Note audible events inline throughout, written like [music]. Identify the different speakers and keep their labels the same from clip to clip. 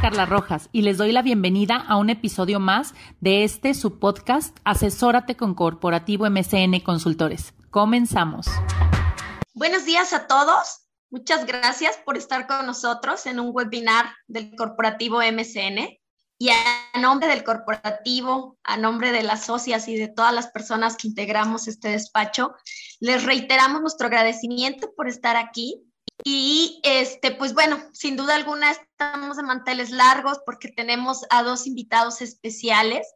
Speaker 1: Carla Rojas y les doy la bienvenida a un episodio más de este su podcast Asesórate con Corporativo MCN Consultores. Comenzamos.
Speaker 2: Buenos días a todos. Muchas gracias por estar con nosotros en un webinar del Corporativo MCN. Y a nombre del corporativo, a nombre de las socias y de todas las personas que integramos este despacho, les reiteramos nuestro agradecimiento por estar aquí y este, pues bueno, sin duda alguna estamos de manteles largos porque tenemos a dos invitados especiales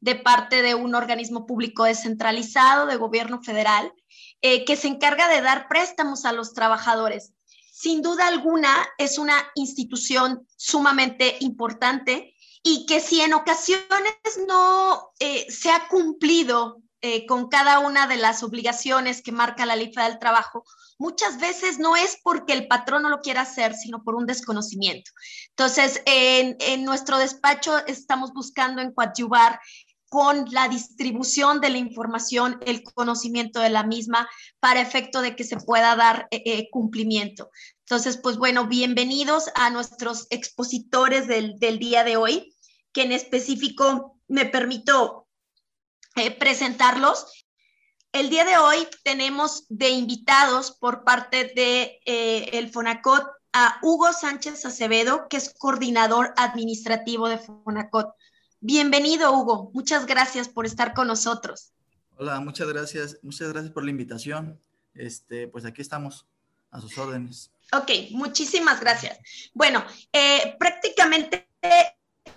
Speaker 2: de parte de un organismo público descentralizado de gobierno federal eh, que se encarga de dar préstamos a los trabajadores. Sin duda alguna es una institución sumamente importante y que si en ocasiones no eh, se ha cumplido eh, con cada una de las obligaciones que marca la ley del trabajo, muchas veces no es porque el patrón no lo quiera hacer, sino por un desconocimiento. Entonces, en, en nuestro despacho estamos buscando en coadyuvar con la distribución de la información, el conocimiento de la misma, para efecto de que se pueda dar eh, eh, cumplimiento. Entonces, pues bueno, bienvenidos a nuestros expositores del, del día de hoy, que en específico me permito eh, presentarlos. El día de hoy tenemos de invitados por parte de eh, el Fonacot a Hugo Sánchez Acevedo, que es coordinador administrativo de Fonacot. Bienvenido, Hugo. Muchas gracias por estar con nosotros.
Speaker 3: Hola, muchas gracias. Muchas gracias por la invitación. Este, pues aquí estamos a sus órdenes.
Speaker 2: Ok, muchísimas gracias. Bueno, eh, prácticamente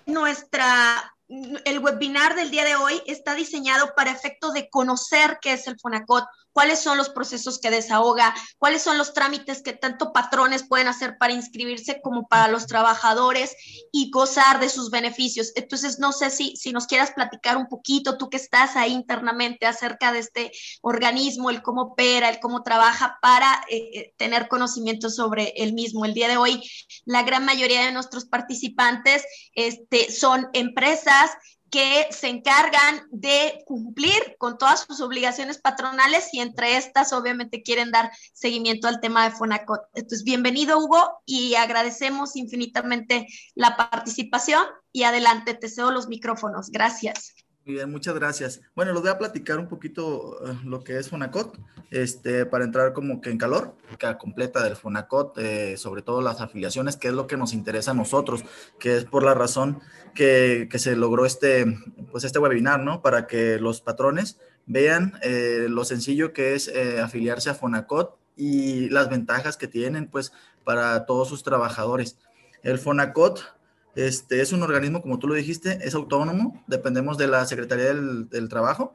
Speaker 2: nuestra el webinar del día de hoy está diseñado para efecto de conocer qué es el FONACOT, cuáles son los procesos que desahoga, cuáles son los trámites que tanto patrones pueden hacer para inscribirse como para los trabajadores y gozar de sus beneficios. Entonces, no sé si, si nos quieras platicar un poquito, tú que estás ahí internamente acerca de este organismo, el cómo opera, el cómo trabaja para eh, eh, tener conocimiento sobre el mismo. El día de hoy, la gran mayoría de nuestros participantes este, son empresas que se encargan de cumplir con todas sus obligaciones patronales y entre estas obviamente quieren dar seguimiento al tema de Fonacot. Entonces, bienvenido Hugo y agradecemos infinitamente la participación y adelante, te cedo los micrófonos. Gracias.
Speaker 3: Muy bien, muchas gracias. Bueno, les voy a platicar un poquito eh, lo que es Fonacot, este, para entrar como que en calor, que completa del Fonacot, eh, sobre todo las afiliaciones, que es lo que nos interesa a nosotros, que es por la razón que, que se logró este, pues este webinar, ¿no? Para que los patrones vean eh, lo sencillo que es afiliarse a Fonacot y las ventajas que tienen, pues, para todos sus trabajadores. El Fonacot este, es un organismo, como tú lo dijiste, es autónomo, dependemos de la Secretaría del, Trabajo.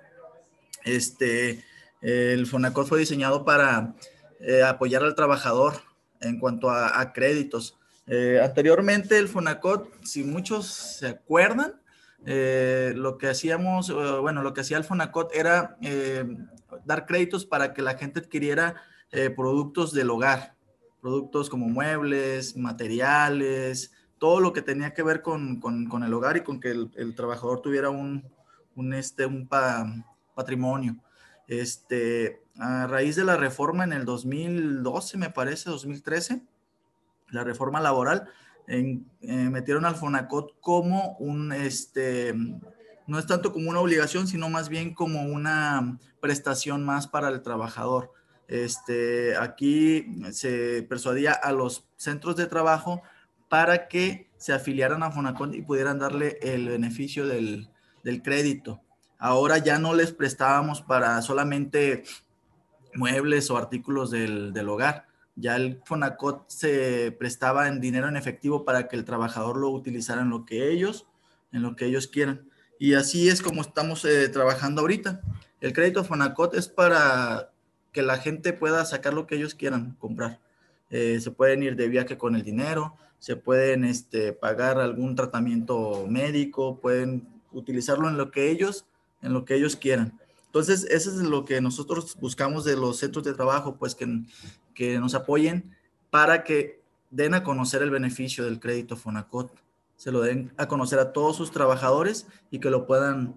Speaker 3: Este, el FONACOT fue diseñado para eh, apoyar al trabajador en cuanto a, créditos. Eh, anteriormente el FONACOT, si muchos se acuerdan, eh, lo que hacíamos, bueno, lo que hacía el FONACOT era dar créditos para que la gente adquiriera productos del hogar, productos como muebles, materiales, todo lo que tenía que ver con, el hogar y con que el, trabajador tuviera un, este, un patrimonio. Este, a raíz de la reforma en el 2012, me parece, 2013, la reforma laboral, eh, metieron al FONACOT como un, este, no es tanto como una obligación, sino más bien como una prestación más para el trabajador. Este, aquí se persuadía a los centros de trabajo para que se afiliaran a Fonacot y pudieran darle el beneficio del, crédito. Ahora ya no les prestábamos para solamente muebles o artículos del, hogar. Ya el Fonacot se prestaba en dinero en efectivo para que el trabajador lo utilizara en lo que ellos, en lo que ellos quieran. Y así es como estamos eh, trabajando ahorita. El crédito Fonacot es para que la gente pueda sacar lo que ellos quieran comprar. Eh, se pueden ir de viaje con el dinero, se pueden este, pagar algún tratamiento médico, pueden utilizarlo en lo que ellos, en lo que ellos quieran. Entonces, eso es lo que nosotros buscamos de los centros de trabajo, pues que, que nos apoyen para que den a conocer el beneficio del crédito Fonacot, se lo den a conocer a todos sus trabajadores y que lo puedan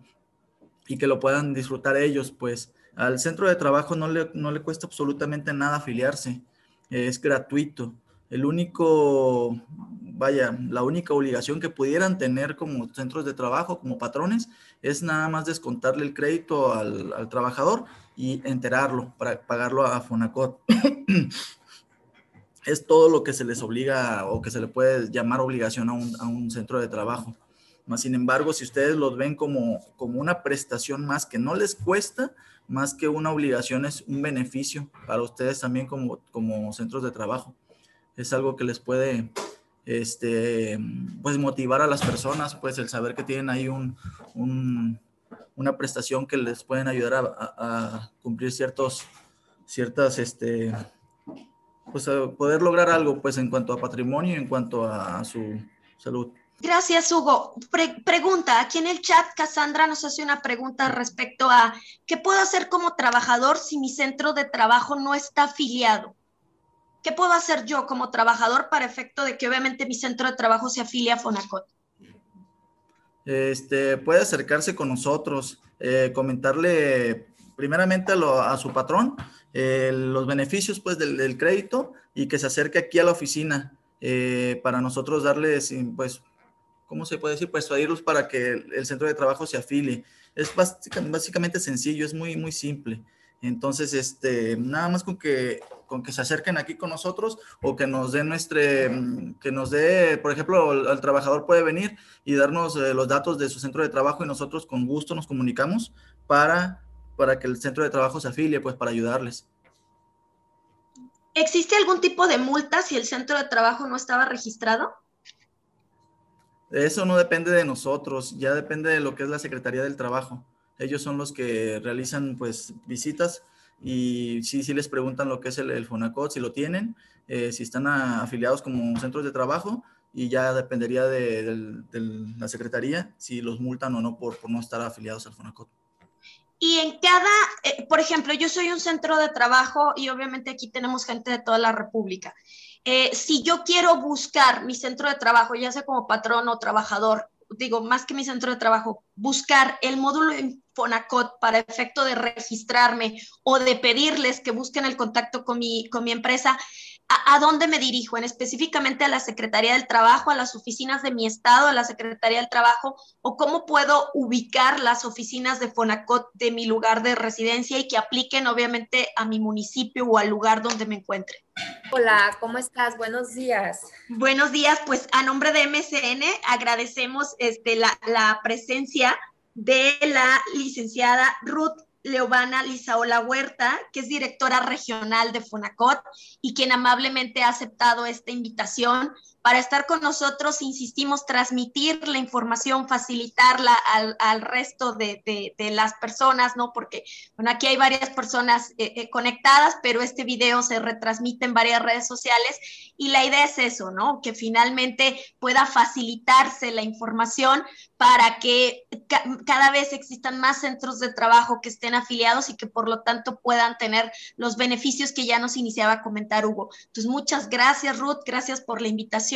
Speaker 3: y que lo puedan disfrutar ellos, pues al centro de trabajo no le, no le cuesta absolutamente nada afiliarse, es gratuito. el único, vaya, la única obligación que pudieran tener como centros de trabajo, como patrones, es nada más descontarle el crédito al, al trabajador y enterarlo para pagarlo a Fonacot. [clears throat] es todo lo que se les obliga o que se le puede llamar obligación a un, a un centro de trabajo. Más sin embargo, si ustedes los ven como, como una prestación más que no les cuesta, más que una obligación, es un beneficio para ustedes también como, como centros de trabajo. Es algo que les puede este, pues motivar a las personas, pues el saber que tienen ahí un, un, una prestación que les pueden ayudar a, cumplir ciertos, ciertas, este, pues poder lograr algo, pues en cuanto a patrimonio, en cuanto a su salud.
Speaker 2: Gracias, Hugo. Pre pregunta, aquí en el chat, Cassandra nos hace una pregunta respecto a ¿qué puedo hacer como trabajador si mi centro de trabajo no está afiliado? ¿Qué puedo hacer yo como trabajador para efecto de que obviamente mi centro de trabajo se afilie a Fonacot?
Speaker 3: Este, puede acercarse con nosotros, eh, comentarle primeramente a, su patrón eh, los beneficios pues del, del, crédito y que se acerque aquí a la oficina eh, para nosotros darles pues ¿cómo se puede decir? Persuadirlos para que el, centro de trabajo se afilie. Es básicamente sencillo, es muy, muy simple. Entonces, este, nada más con que, con que se acerquen aquí con nosotros o que nos dé nuestro, que nos dé, por ejemplo, el, el trabajador puede venir y darnos eh, los datos de su centro de trabajo y nosotros con gusto nos comunicamos para, para que el centro de trabajo se afilie, pues para ayudarles.
Speaker 2: ¿Existe algún tipo de multa si el centro de trabajo no estaba registrado?
Speaker 3: Eso no depende de nosotros, ya depende de lo que es la Secretaría del Trabajo. Ellos son los que realizan pues visitas y sí, sí les preguntan lo que es el, FONACOT, si lo tienen, eh, si están afiliados como centros de trabajo y ya dependería de, de, de, la Secretaría si los multan o no por, por no estar afiliados al FONACOT.
Speaker 2: Y en cada, eh, por ejemplo, yo soy un centro de trabajo y obviamente aquí tenemos gente de toda la República. Eh, si yo quiero buscar mi centro de trabajo, ya sea como patrón o trabajador, digo, más que mi centro de trabajo, buscar el módulo Fonacot para efecto de registrarme o de pedirles que busquen el contacto con mi, con mi empresa, ¿a, ¿a, dónde me dirijo? ¿En específicamente a la Secretaría del Trabajo, a las oficinas de mi estado, a la Secretaría del Trabajo? ¿O cómo puedo ubicar las oficinas de Fonacot de mi lugar de residencia y que apliquen obviamente a mi municipio o al lugar donde me encuentre?
Speaker 4: Hola, ¿cómo estás? Buenos días.
Speaker 2: Buenos días, pues a nombre de MCN agradecemos este, la, la presencia de la licenciada Ruth Leovana Lizaola Huerta, que es directora regional de Fonacot y quien amablemente ha aceptado esta invitación para estar con nosotros. Insistimos, transmitir la información, facilitarla al, al resto de, de, las personas, ¿no? Porque, bueno, aquí hay varias personas eh, eh, conectadas, pero este video se retransmite en varias redes sociales y la idea es eso, ¿no? Que finalmente pueda facilitarse la información para que ca cada vez existan más centros de trabajo que estén afiliados y que por lo tanto puedan tener los beneficios que ya nos iniciaba a comentar Hugo. Entonces, muchas gracias Ruth, gracias por la invitación.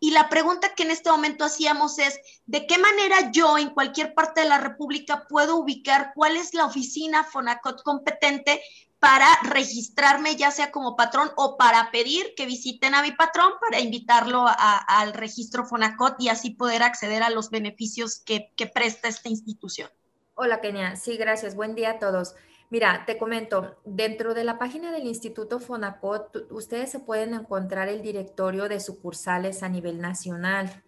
Speaker 2: Y la pregunta que en este momento hacíamos es, ¿de qué manera yo en cualquier parte de la República puedo ubicar cuál es la oficina Fonacot competente para registrarme ya sea como patrón o para pedir que visiten a mi patrón para invitarlo al registro Fonacot y así poder acceder a los beneficios que presta esta institución.
Speaker 4: Hola, Kenia. Sí, gracias. Buen día a todos. Mira, te comento, dentro de la página del Instituto Fonacot, ustedes se pueden encontrar el directorio de sucursales a nivel nacional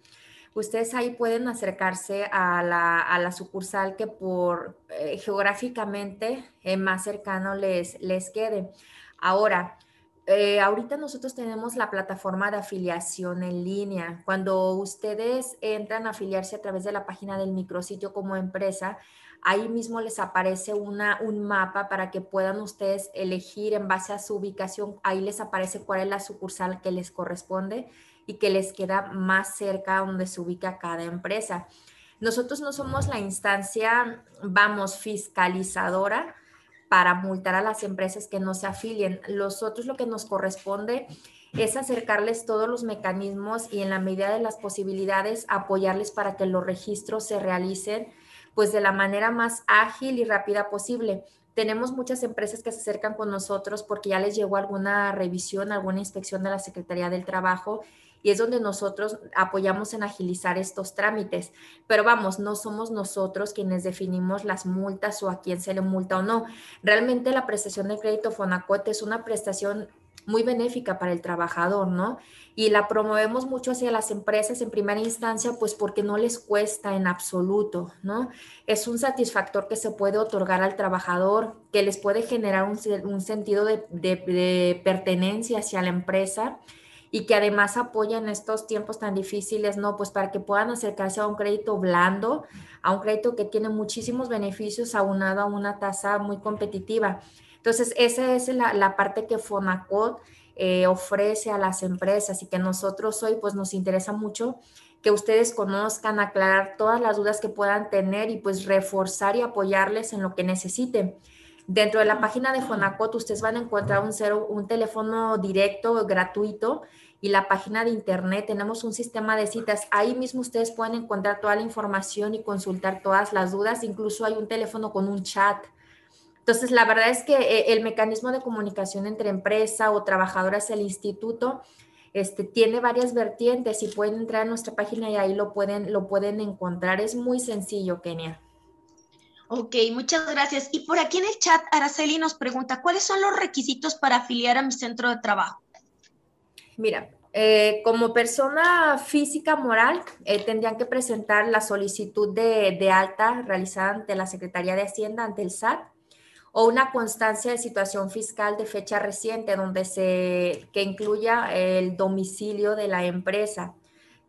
Speaker 4: ustedes ahí pueden acercarse a la, a la sucursal que por eh, geográficamente eh, más cercano les, les quede. Ahora, eh, ahorita nosotros tenemos la plataforma de afiliación en línea. Cuando ustedes entran a afiliarse a través de la página del micrositio como empresa, ahí mismo les aparece una, un mapa para que puedan ustedes elegir en base a su ubicación. Ahí les aparece cuál es la sucursal que les corresponde y que les queda más cerca donde se ubica cada empresa. Nosotros no somos la instancia, vamos, fiscalizadora para multar a las empresas que no se afilien. Nosotros lo que nos corresponde es acercarles todos los mecanismos y en la medida de las posibilidades apoyarles para que los registros se realicen pues de la manera más ágil y rápida posible. tenemos muchas empresas que se acercan con nosotros porque ya les llegó alguna revisión, alguna inspección de la Secretaría del Trabajo y es donde nosotros apoyamos en agilizar estos trámites. Pero vamos, no somos nosotros quienes definimos las multas o a quién se le multa o no. Realmente la prestación de crédito Fonacot es una prestación muy benéfica para el trabajador, ¿no? Y la promovemos mucho hacia las empresas en primera instancia, pues porque no les cuesta en absoluto, ¿no? Es un satisfactor que se puede otorgar al trabajador, que les puede generar un, sentido de, pertenencia hacia la empresa y que además apoya en estos tiempos tan difíciles, ¿no? Pues para que puedan acercarse a un crédito blando, a un crédito que tiene muchísimos beneficios aunado a una tasa muy competitiva. Entonces, esa es la, parte que Fonacot eh, ofrece a las empresas y que nosotros hoy pues nos interesa mucho que ustedes conozcan, aclarar todas las dudas que puedan tener y pues reforzar y apoyarles en lo que necesiten. Dentro de la página de Fonacot ustedes van a encontrar un, cero, un teléfono directo gratuito y la página de internet. Tenemos un sistema de citas. Ahí mismo ustedes pueden encontrar toda la información y consultar todas las dudas. Incluso hay un teléfono con un chat. Entonces, la verdad es que eh, el mecanismo de comunicación entre empresa o trabajadoras el instituto este, tiene varias vertientes y pueden entrar a nuestra página y ahí lo pueden, lo pueden encontrar. Es muy sencillo, Kenia.
Speaker 2: Ok, muchas gracias. Y por aquí en el chat, Araceli nos pregunta, ¿cuáles son los requisitos para afiliar a mi centro de trabajo?
Speaker 4: Mira, eh, como persona física moral, eh, tendrían que presentar la solicitud de, alta realizada ante la Secretaría de Hacienda, ante el SAT, o una constancia de situación fiscal de fecha reciente donde se que incluya el domicilio de la empresa.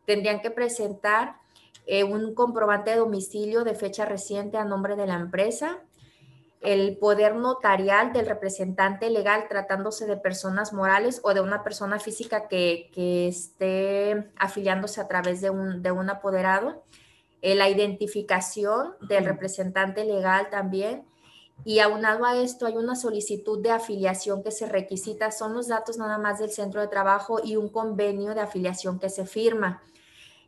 Speaker 4: Tendrían que presentar eh, un comprobante de domicilio de fecha reciente a nombre de la empresa, el poder notarial del representante legal tratándose de personas morales o de una persona física que, esté afiliándose a través de un, de un apoderado, eh, la identificación del representante legal también. Y aunado a esto hay una solicitud de afiliación que se requisita, son los datos nada más del centro de trabajo y un convenio de afiliación que se firma.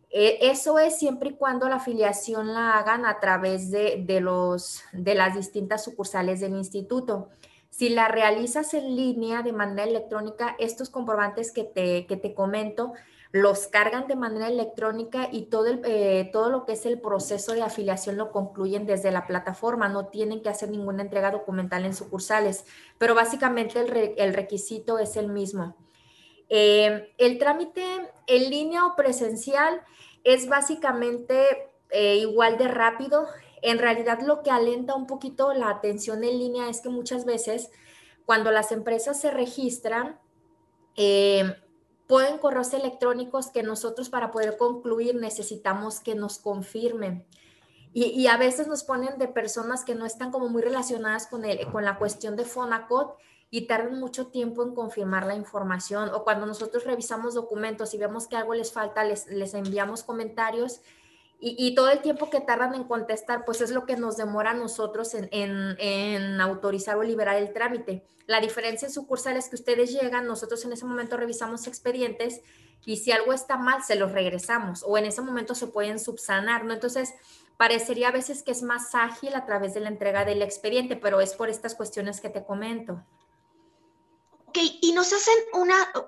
Speaker 4: Eh, eso es siempre y cuando la afiliación la hagan a través de, los, de las distintas sucursales del instituto. Si la realizas en línea de manera electrónica, estos comprobantes que te, que te comento los cargan de manera electrónica y todo, el, eh, todo lo que es el proceso de afiliación lo concluyen desde la plataforma, no tienen que hacer ninguna entrega documental en sucursales, pero básicamente el, requisito es el mismo. Eh, el trámite en línea o presencial es básicamente eh, igual de rápido. En realidad lo que alenta un poquito la atención en línea es que muchas veces cuando las empresas se registran, pueden correos electrónicos que nosotros para poder concluir necesitamos que nos confirmen. Y, a veces nos ponen de personas que no están como muy relacionadas con, el, con la cuestión de Fonacot y tardan mucho tiempo en confirmar la información o cuando nosotros revisamos documentos y vemos que algo les falta, les, les enviamos comentarios y, todo el tiempo que tardan en contestar, pues es lo que nos demora a nosotros en, en, en, autorizar o liberar el trámite. La diferencia en sucursales es que ustedes llegan, nosotros en ese momento revisamos expedientes y si algo está mal, se los regresamos o en ese momento se pueden subsanar, ¿no? Entonces, parecería a veces que es más ágil a través de la entrega del expediente, pero es por estas cuestiones que te comento
Speaker 2: y nos hacen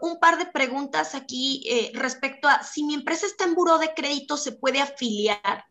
Speaker 2: un par de preguntas aquí eh, respecto a si mi empresa está en buró de crédito, ¿se puede afiliar?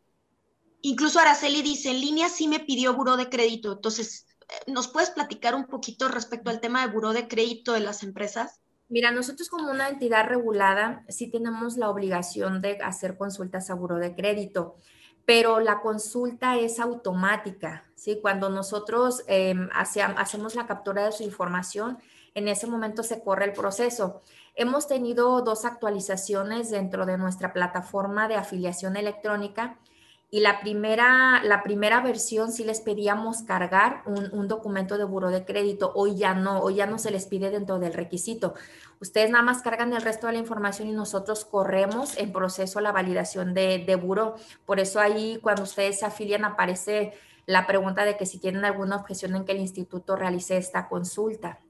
Speaker 2: Incluso Araceli dice, en línea sí me pidió buró de crédito. Entonces, eh, ¿nos puedes platicar un poquito respecto al tema de buró de crédito de las empresas?
Speaker 4: Mira, nosotros como una entidad regulada sí tenemos la obligación de hacer consultas a buró de crédito, pero la consulta es automática, ¿sí? Cuando nosotros em, hacemos la captura de su información, en ese momento se corre el proceso. Hemos tenido dos actualizaciones dentro de nuestra plataforma de afiliación electrónica y la primera, la primera versión sí les pedíamos cargar un, documento de buro de crédito. Hoy ya no, hoy ya no se les pide dentro del requisito. Ustedes nada más cargan el resto de la información y nosotros corremos en proceso la validación de, de buro. Por eso ahí cuando ustedes se afilian aparece la pregunta de que si tienen alguna objeción en que el instituto realice esta consulta.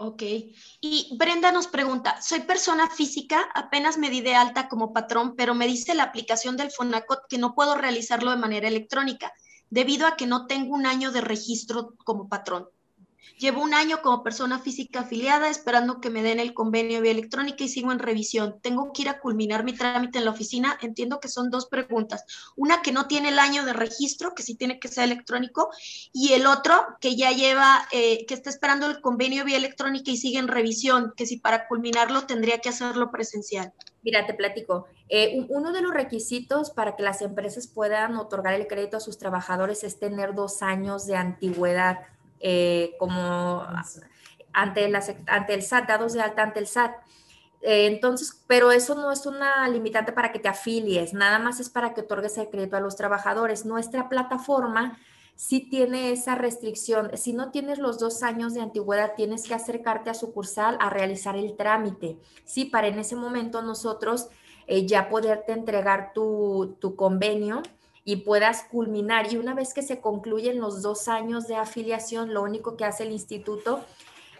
Speaker 2: Ok. Y Brenda nos pregunta, soy persona física, apenas me di de alta como patrón, pero me dice la aplicación del Fonacot que no puedo realizarlo de manera electrónica. debido a que no tengo un año de registro como patrón. Llevo un año como persona física afiliada esperando que me den el convenio vía electrónica y sigo en revisión. Tengo que ir a culminar mi trámite en la oficina. Entiendo que son dos preguntas. Una que no tiene el año de registro, que sí tiene que ser electrónico, y el otro que ya lleva, eh, que está esperando el convenio vía electrónica y sigue en revisión, que si para culminarlo tendría que hacerlo presencial.
Speaker 4: Mira, te platico. Eh, uno de los requisitos para que las empresas puedan otorgar el crédito a sus trabajadores es tener dos años de antigüedad eh, como ante, el SAT, dados de alta ante el SAT. Eh, entonces, pero eso no es una limitante para que te afilies, nada más es para que otorgues el crédito a los trabajadores. Nuestra plataforma sí tiene esa restricción. Si no tienes los dos años de antigüedad, tienes que acercarte a sucursal a realizar el trámite. Sí, para en ese momento nosotros eh, ya poderte entregar tu, tu convenio y puedas culminar. Y una vez que se concluyen los dos años de afiliación, lo único que hace el instituto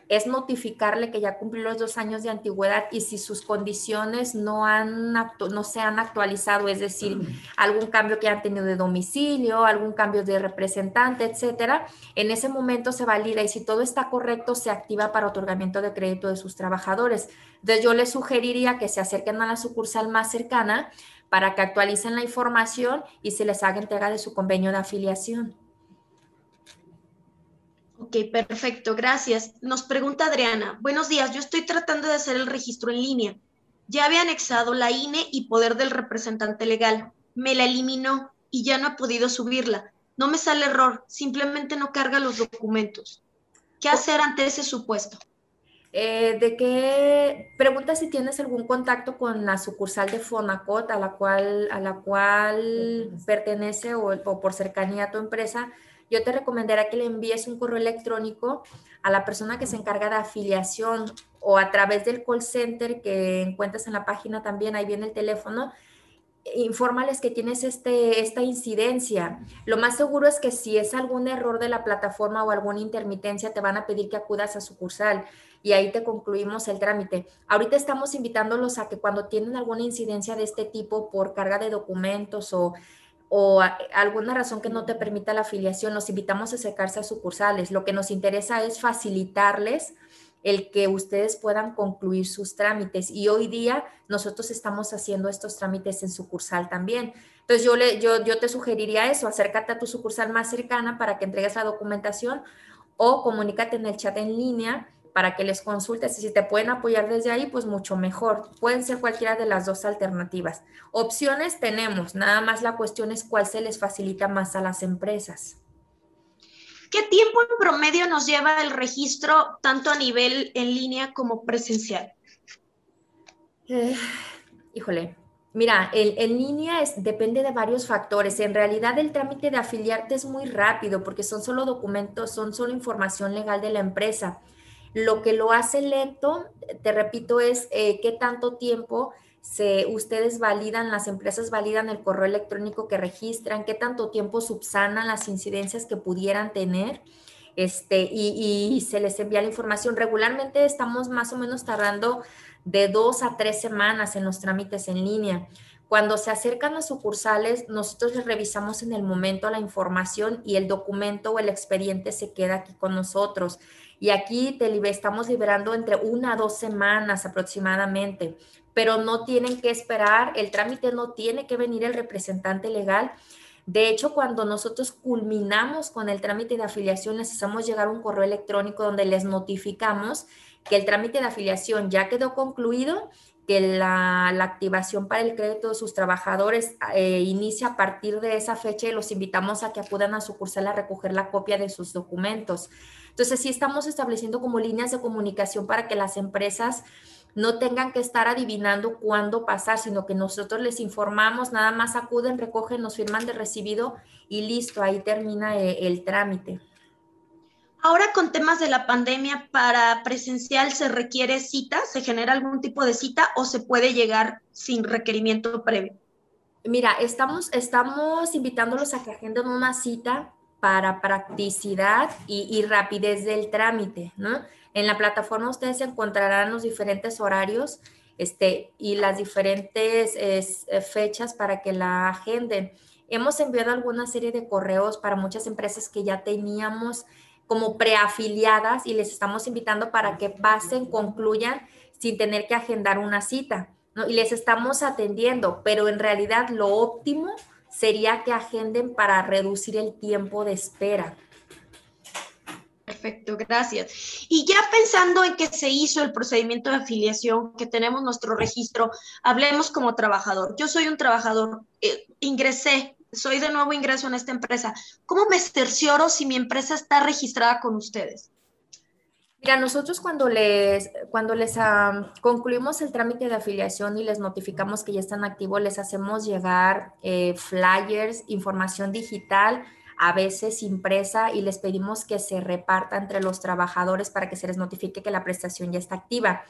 Speaker 4: es notificarle que ya cumplió los dos años de antigüedad y si sus condiciones no, han no se han actualizado, es decir, algún cambio que han tenido de domicilio, algún cambio de representante, etcétera, en ese momento se valida y si todo está correcto, se activa para otorgamiento de crédito de sus trabajadores. Entonces yo les sugeriría que se acerquen a la sucursal más cercana para que actualicen la información y se les haga entrega de su convenio de afiliación.
Speaker 2: Ok, perfecto, gracias. Nos pregunta Adriana, buenos días, yo estoy tratando de hacer el registro en línea. Ya había anexado la INE y poder del representante legal. Me la eliminó y ya no he podido subirla. No me sale error, simplemente no carga los documentos. ¿Qué hacer ante ese supuesto?
Speaker 4: Eh, de qué pregunta si tienes algún contacto con la sucursal de Fonacot a la cual, a la cual pertenece. o, o, por cercanía a tu empresa, yo te recomendaría que le envíes un correo electrónico a la persona que se encarga de afiliación o a través del call center que encuentras en la página también, ahí viene el teléfono, infórmales que tienes este, esta incidencia. Lo más seguro es que si es algún error de la plataforma o alguna intermitencia, te van a pedir que acudas a sucursal y ahí te concluimos el trámite. Ahorita estamos invitándolos a que cuando tienen alguna incidencia de este tipo por carga de documentos o, o alguna razón que no te permita la afiliación, los invitamos a acercarse a sucursales. Lo que nos interesa es facilitarles el que ustedes puedan concluir sus trámites. Y hoy día nosotros estamos haciendo estos trámites en sucursal también. Entonces yo, le, yo, yo te sugeriría eso, acércate a tu sucursal más cercana para que entregues la documentación o comunícate en el chat en línea para que les consultes y si te pueden apoyar desde ahí, pues mucho mejor. Pueden ser cualquiera de las dos alternativas. Opciones tenemos, nada más la cuestión es cuál se les facilita más a las empresas.
Speaker 2: ¿Qué tiempo en promedio nos lleva el registro tanto a nivel en línea como presencial?
Speaker 4: Eh, híjole, mira, el, en línea es, depende de varios factores. En realidad el trámite de afiliarte es muy rápido porque son solo documentos, son solo información legal de la empresa. Lo que lo hace lento, te repito, es eh, qué tanto tiempo se, ustedes validan, las empresas validan el correo electrónico que registran, qué tanto tiempo subsanan las incidencias que pudieran tener. Este, y, y, se les envía la información. Regularmente estamos más o menos tardando de dos a tres semanas en los trámites en línea. Cuando se acercan a sucursales, nosotros les revisamos en el momento la información y el documento o el expediente se queda aquí con nosotros. Y aquí te estamos liberando entre una a dos semanas aproximadamente, pero no tienen que esperar, el trámite no tiene que venir el representante legal. De hecho, cuando nosotros culminamos con el trámite de afiliación, les hacemos llegar un correo electrónico donde les notificamos que el trámite de afiliación ya quedó concluido, que la, activación para el crédito de sus trabajadores eh, inicia a partir de esa fecha y los invitamos a que acudan a sucursal a recoger la copia de sus documentos. Entonces, sí estamos estableciendo como líneas de comunicación para que las empresas no tengan que estar adivinando cuándo pasar, sino que nosotros les informamos, nada más acuden, recogen, nos firman de recibido y listo, ahí termina eh, el, trámite.
Speaker 2: Ahora con temas de la pandemia, para presencial se requiere cita, se genera algún tipo de cita o se puede llegar sin requerimiento previo.
Speaker 4: Mira, estamos, estamos invitándolos a que agenden una cita para practicidad y, rapidez del trámite, ¿no? En la plataforma ustedes encontrarán los diferentes horarios este, y las diferentes eh, fechas para que la agenden. hemos enviado alguna serie de correos para muchas empresas que ya teníamos como preafiliadas y les estamos invitando para que pasen, concluyan sin tener que agendar una cita. Y les estamos atendiendo, pero en realidad lo óptimo sería que agenden para reducir el tiempo de espera.
Speaker 2: Perfecto, gracias. Y ya pensando en que se hizo el procedimiento de afiliación, que tenemos nuestro registro, hablemos como trabajador. Yo soy un trabajador, eh, ingresé, soy de nuevo ingreso en esta empresa. ¿Cómo me cercioro si mi empresa está registrada con ustedes?
Speaker 4: Mira, nosotros cuando les, cuando les concluimos el trámite de afiliación y les notificamos que ya están activos, les hacemos llegar eh, flyers, información digital, a veces impresa, y les pedimos que se reparta entre los trabajadores para que se les notifique que la prestación ya está activa.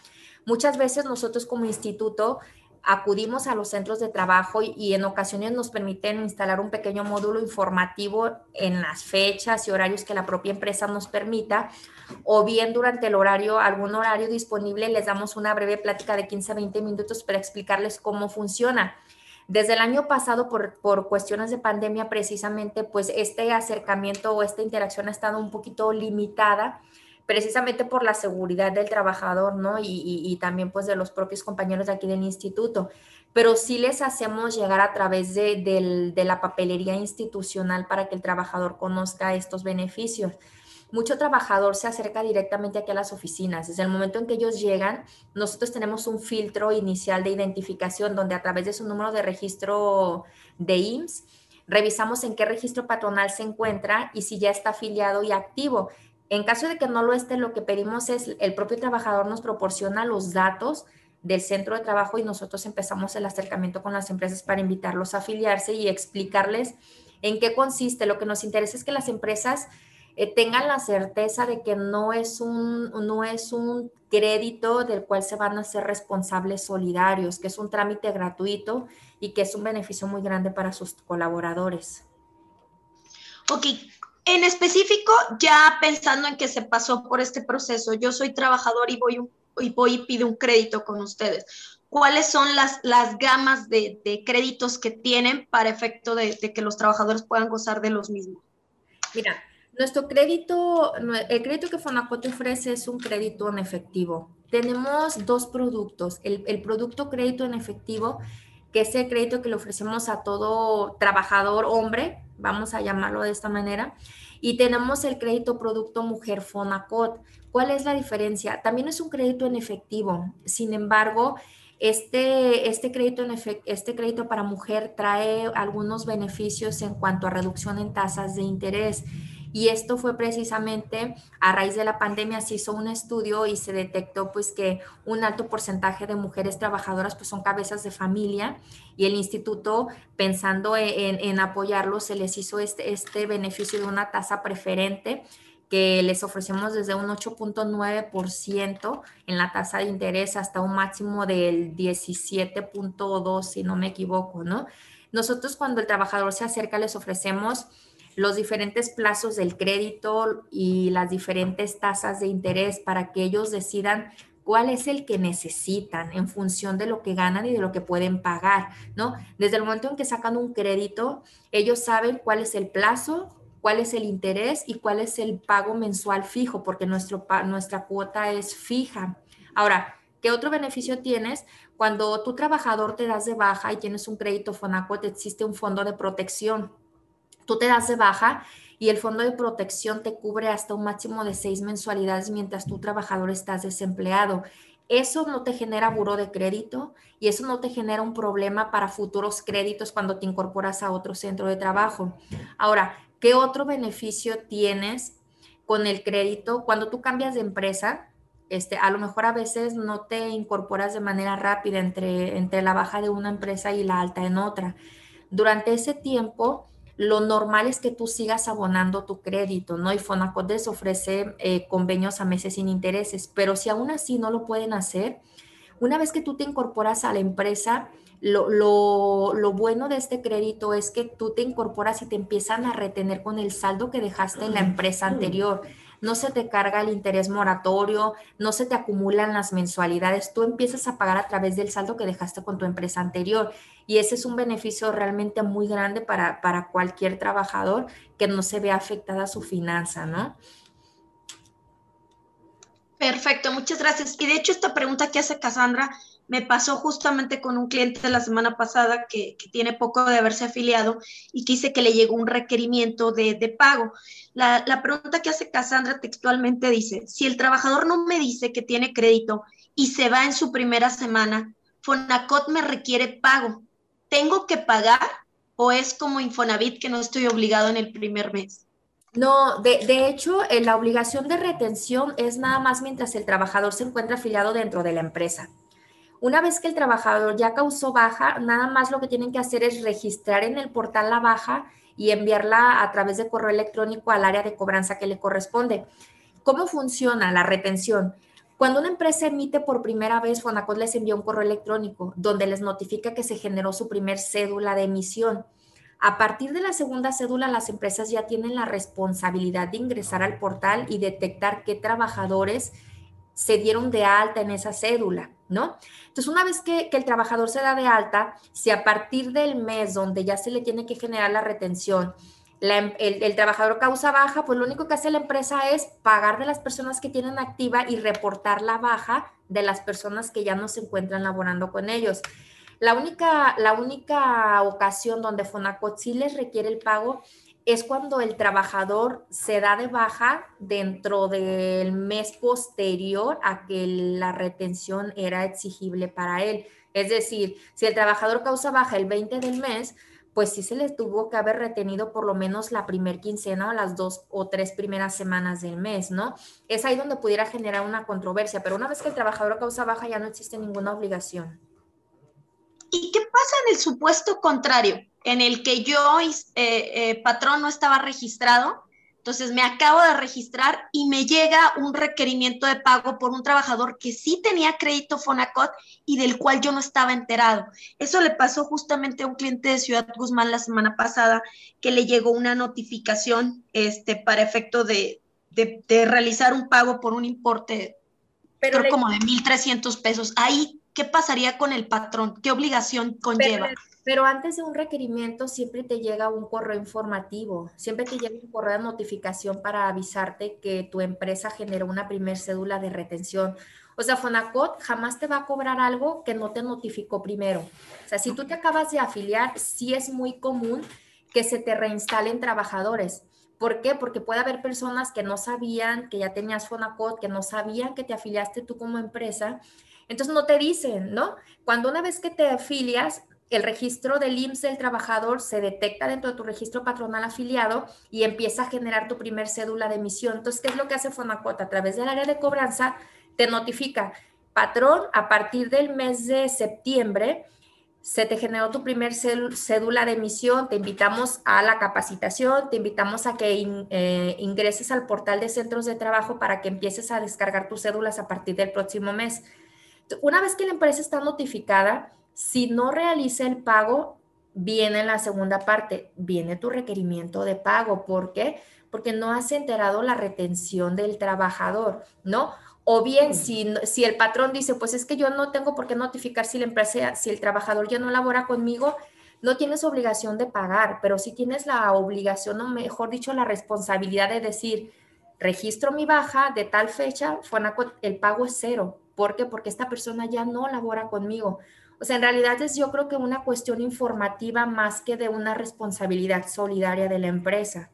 Speaker 4: Muchas veces nosotros como instituto acudimos a los centros de trabajo y, en ocasiones nos permiten instalar un pequeño módulo informativo en las fechas y horarios que la propia empresa nos permita, o bien durante el horario, algún horario disponible, les damos una breve plática de 15 a 20 minutos para explicarles cómo funciona. Desde el año pasado, por, por, cuestiones de pandemia, precisamente, pues este acercamiento o esta interacción ha estado un poquito limitada precisamente por la seguridad del trabajador, ¿no? Y, también pues de los propios compañeros de aquí del instituto. Pero sí les hacemos llegar a través de, la papelería institucional para que el trabajador conozca estos beneficios. Mucho trabajador se acerca directamente aquí a las oficinas. Desde el momento en que ellos llegan, nosotros tenemos un filtro inicial de identificación donde a través de su número de registro de IMSS, revisamos en qué registro patronal se encuentra y si ya está afiliado y activo. En caso de que no lo esté, lo que pedimos es el propio trabajador nos proporciona los datos del centro de trabajo y nosotros empezamos el acercamiento con las empresas para invitarlos a afiliarse y explicarles en qué consiste. Lo que nos interesa es que las empresas eh, tengan la certeza de que no es, un, no es un crédito del cual se van a ser responsables solidarios, que es un trámite gratuito y que es un beneficio muy grande para sus colaboradores.
Speaker 2: Ok, en específico, ya pensando en que se pasó por este proceso, yo soy trabajador y voy, y, voy y pido un crédito con ustedes. ¿Cuáles son las, las gamas de, créditos que tienen para efecto de, que los trabajadores puedan gozar de los mismos?
Speaker 4: Mira, nuestro crédito, el crédito que Fonacot ofrece es un crédito en efectivo. Tenemos dos productos. El, el producto crédito en efectivo, que es el crédito que le ofrecemos a todo trabajador hombre, vamos a llamarlo de esta manera. Y tenemos el crédito producto mujer Fonacot. ¿Cuál es la diferencia? También es un crédito en efectivo. Sin embargo, este, este, crédito en este crédito para mujer trae algunos beneficios en cuanto a reducción en tasas de interés. Y esto fue precisamente a raíz de la pandemia, se hizo un estudio y se detectó pues que un alto porcentaje de mujeres trabajadoras pues son cabezas de familia y el instituto pensando en, en apoyarlos se les hizo este, este beneficio de una tasa preferente que les ofrecemos desde un 8.9% en la tasa de interés hasta un máximo del 17.2, si no me equivoco, ¿no? Nosotros cuando el trabajador se acerca les ofrecemos los diferentes plazos del crédito y las diferentes tasas de interés para que ellos decidan cuál es el que necesitan en función de lo que ganan y de lo que pueden pagar, ¿no? Desde el momento en que sacan un crédito, ellos saben cuál es el plazo, cuál es el interés y cuál es el pago mensual fijo, porque nuestro, nuestra cuota es fija. Ahora, ¿qué otro beneficio tienes? Cuando tu trabajador te das de baja y tienes un crédito Fonacot, existe un fondo de protección tú te das de baja y el fondo de protección te cubre hasta un máximo de seis mensualidades mientras tu trabajador estás desempleado. Eso no te genera buro de crédito y eso no te genera un problema para futuros créditos cuando te incorporas a otro centro de trabajo. Ahora, ¿qué otro beneficio tienes con el crédito cuando tú cambias de empresa? Este, a lo mejor a veces no te incorporas de manera rápida entre, entre la baja de una empresa y la alta en otra. Durante ese tiempo, lo normal es que tú sigas abonando tu crédito, ¿no? Y Fonacodes ofrece eh, convenios a meses sin intereses, pero si aún así no lo pueden hacer, una vez que tú te incorporas a la empresa, lo, lo, bueno de este crédito es que tú te incorporas y te empiezan a retener con el saldo que dejaste en la empresa anterior. No se te carga el interés moratorio, no se te acumulan las mensualidades, tú empiezas a pagar a través del saldo que dejaste con tu empresa anterior. Y ese es un beneficio realmente muy grande para, para cualquier trabajador que no se vea afectada su finanza, ¿no?
Speaker 2: Perfecto, muchas gracias. Y de hecho esta pregunta que hace Cassandra me pasó justamente con un cliente la semana pasada que, tiene poco de haberse afiliado y que que le llegó un requerimiento de, pago. La, pregunta que hace Cassandra textualmente dice, si el trabajador no me dice que tiene crédito y se va en su primera semana, Fonacot me requiere pago. ¿Tengo que pagar o es como Infonavit que no estoy obligado en el primer mes?
Speaker 4: No, de, de hecho, eh, la obligación de retención es nada más mientras el trabajador se encuentra afiliado dentro de la empresa. Una vez que el trabajador ya causó baja, nada más lo que tienen que hacer es registrar en el portal la baja y enviarla a través de correo electrónico al área de cobranza que le corresponde. ¿Cómo funciona la retención? Cuando una empresa emite por primera vez, Fonacot les envía un correo electrónico donde les notifica que se generó su primer cédula de emisión. A partir de la segunda cédula, las empresas ya tienen la responsabilidad de ingresar al portal y detectar qué trabajadores se dieron de alta en esa cédula, ¿no? Entonces, una vez que, el trabajador se da de alta, si a partir del mes donde ya se le tiene que generar la retención, em, el, trabajador causa baja, pues lo único que hace la empresa es pagar de las personas que tienen activa y reportar la baja de las personas que ya no se encuentran laborando con ellos. La única, la única ocasión donde Fonacot sí les requiere el pago es cuando el trabajador se da de baja dentro del mes posterior a que la retención era exigible para él. Es decir, si el trabajador causa baja el 20 del mes, pues sí se le tuvo que haber retenido por lo menos la primer quincena o las dos o tres primeras semanas del mes, ¿no? Es ahí donde pudiera generar una controversia, pero una vez que el trabajador causa baja ya no existe ninguna obligación.
Speaker 2: ¿Y qué pasa en el supuesto contrario? En el que yo, eh, eh, patrón, no estaba registrado. Entonces me acabo de registrar y me llega un requerimiento de pago por un trabajador que sí tenía crédito Fonacot y del cual yo no estaba enterado. Eso le pasó justamente a un cliente de Ciudad Guzmán la semana pasada que le llegó una notificación este, para efecto de, realizar un pago por un importe, pero como de 1.300 pesos. Ahí, ¿qué pasaría con el patrón? ¿Qué obligación conlleva?
Speaker 4: Pero antes de un requerimiento siempre te llega un correo informativo, siempre te llega un correo de notificación para avisarte que tu empresa generó una primer cédula de retención. O sea, Fonacot jamás te va a cobrar algo que no te notificó primero. O sea, si tú te acabas de afiliar, sí es muy común que se te reinstalen trabajadores. ¿Por qué? Porque puede haber personas que no sabían que ya tenías Fonacot, que no sabían que te afiliaste tú como empresa. Entonces no te dicen, ¿no? Cuando una vez que te afilias, el registro del IMSS del trabajador se detecta dentro de tu registro patronal afiliado y empieza a generar tu primer cédula de emisión. Entonces, ¿qué es lo que hace Fonacota? A través del área de cobranza te notifica, patrón, a partir del mes de septiembre se te generó tu primer cédula de emisión, te invitamos a la capacitación, te invitamos a que eh, ingreses al portal de centros de trabajo para que empieces a descargar tus cédulas a partir del próximo mes. Una vez que la empresa está notificada, si no realiza el pago, viene la segunda parte, viene tu requerimiento de pago. ¿Por qué? Porque no has enterado la retención del trabajador, ¿no? O bien, si, si el patrón dice, pues es que yo no tengo por qué notificar si la empresa, si el trabajador ya no labora conmigo, no tienes obligación de pagar, pero sí tienes la obligación, o mejor dicho, la responsabilidad de decir, registro mi baja de tal fecha, el pago es cero. ¿Por qué? Porque esta persona ya no labora conmigo. O sea, en realidad es yo creo que una cuestión informativa más que de una responsabilidad solidaria de la empresa.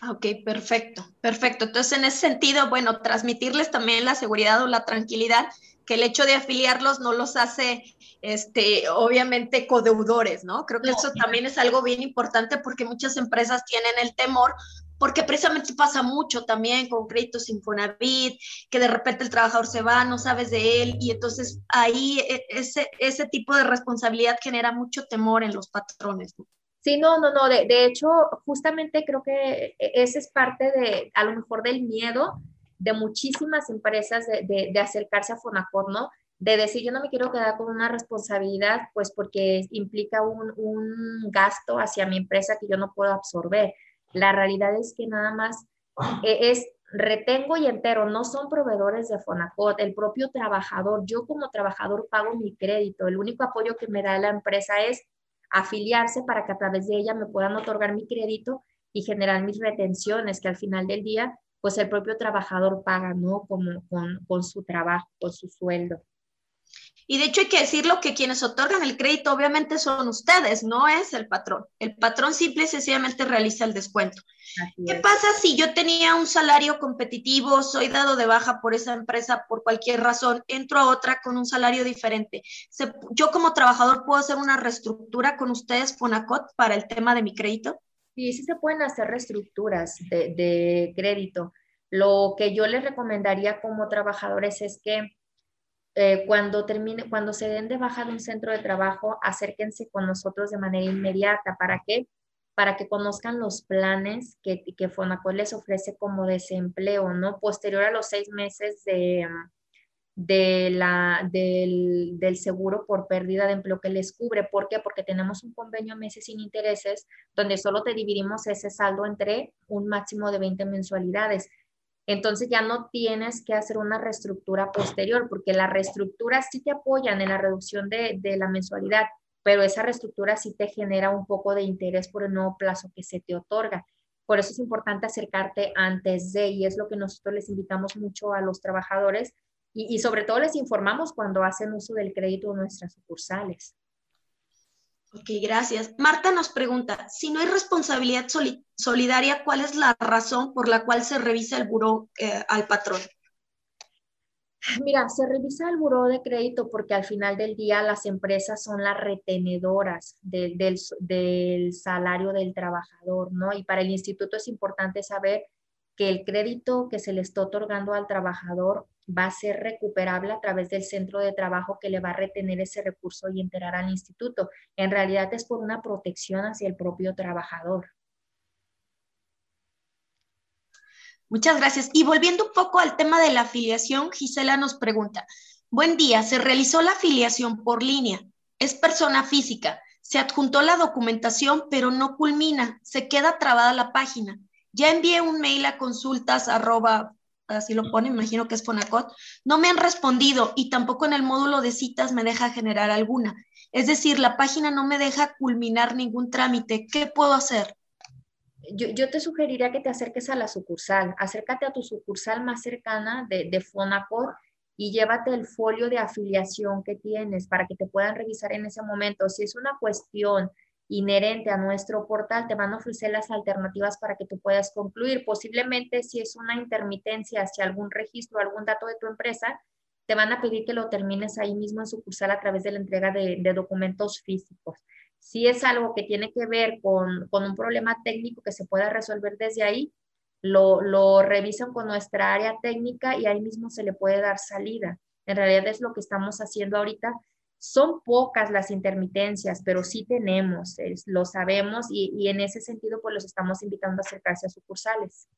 Speaker 2: Ah, ok, perfecto, perfecto. Entonces, en ese sentido, bueno, transmitirles también la seguridad o la tranquilidad que el hecho de afiliarlos no los hace, este, obviamente, codeudores, ¿no? Creo que eso también es algo bien importante porque muchas empresas tienen el temor porque precisamente pasa mucho también con créditos Infonavit, que de repente el trabajador se va, no sabes de él, y entonces ahí e, ese, ese tipo de responsabilidad genera mucho temor en los patrones.
Speaker 4: Sí, no, no, no, de, de hecho, justamente creo que e, ese es parte de, a lo mejor del miedo de muchísimas empresas de, de, de acercarse a Fonacor, ¿no? de decir yo no me quiero quedar con una responsabilidad, pues porque implica un, un, gasto hacia mi empresa que yo no puedo absorber. La realidad es que nada más eh, es, retengo y entero, no son proveedores de Fonacot, el propio trabajador, yo como trabajador pago mi crédito, el único apoyo que me da la empresa es afiliarse para que a través de ella me puedan otorgar mi crédito y generar mis retenciones, que al final del día, pues el propio trabajador paga, ¿no? Como con, con su trabajo, con su sueldo.
Speaker 2: Y de hecho hay que decirlo que quienes otorgan el crédito obviamente son ustedes, no es el patrón. El patrón simple y sencillamente realiza el descuento. ¿Qué pasa si yo tenía un salario competitivo, soy dado de baja por esa empresa por cualquier razón, entro a otra con un salario diferente? ¿Yo como trabajador puedo hacer una reestructura con ustedes, Fonacot, para el tema de mi crédito?
Speaker 4: Sí, sí se pueden hacer reestructuras de, de crédito. Lo que yo les recomendaría como trabajadores es que eh, cuando termine, cuando se den de baja de un centro de trabajo, acérquense con nosotros de manera inmediata. ¿Para qué? Para que conozcan los planes que, que Fonacol les ofrece como desempleo, ¿no? Posterior a los seis meses de, de la, del, del, seguro por pérdida de empleo que les cubre. ¿Por qué? Porque tenemos un convenio a meses sin intereses donde solo te dividimos ese saldo entre un máximo de 20 mensualidades. Entonces ya no tienes que hacer una reestructura posterior, porque la reestructura sí te apoyan en la reducción de, la mensualidad, pero esa reestructura sí te genera un poco de interés por el nuevo plazo que se te otorga. Por eso es importante acercarte antes de, y es lo que nosotros les invitamos mucho a los trabajadores y, sobre todo les informamos cuando hacen uso del crédito en nuestras sucursales.
Speaker 2: Ok, gracias. Marta nos pregunta, si no hay responsabilidad solidaria, ¿cuál es la razón por la cual se revisa el buró eh, al patrón?
Speaker 4: Mira, se revisa el buró de crédito porque al final del día las empresas son las retenedoras del, del salario del trabajador, ¿no? Y para el instituto es importante saber que el crédito que se le está otorgando al trabajador va a ser recuperable a través del centro de trabajo que le va a retener ese recurso y enterar al instituto. En realidad es por una protección hacia el propio trabajador.
Speaker 2: Muchas gracias. Y volviendo un poco al tema de la afiliación, Gisela nos pregunta, buen día, se realizó la afiliación por línea, es persona física, se adjuntó la documentación, pero no culmina, se queda trabada la página. Ya envié un mail a consultas arroba, así lo pone, imagino que es Fonacot, no me han respondido y tampoco en el módulo de citas me deja generar alguna. Es decir, la página no me deja culminar ningún trámite. ¿Qué puedo hacer?
Speaker 4: Yo, te sugeriría que te acerques a la sucursal. Acércate a tu sucursal más cercana de, de Fonacot y llévate el folio de afiliación que tienes para que te puedan revisar en ese momento. Si es una cuestión inherente a nuestro portal, te van a ofrecer las alternativas para que tú puedas concluir. Posiblemente si es una intermitencia hacia algún registro, algún dato de tu empresa, te van a pedir que lo termines ahí mismo en sucursal a través de la entrega de, documentos físicos. Si es algo que tiene que ver con, un problema técnico que se pueda resolver desde ahí, lo, lo revisan con nuestra área técnica y ahí mismo se le puede dar salida. En realidad es lo que estamos haciendo ahorita son pocas las intermitencias, pero sí tenemos, lo sabemos y, en ese sentido pues los estamos invitando a acercarse a sucursales.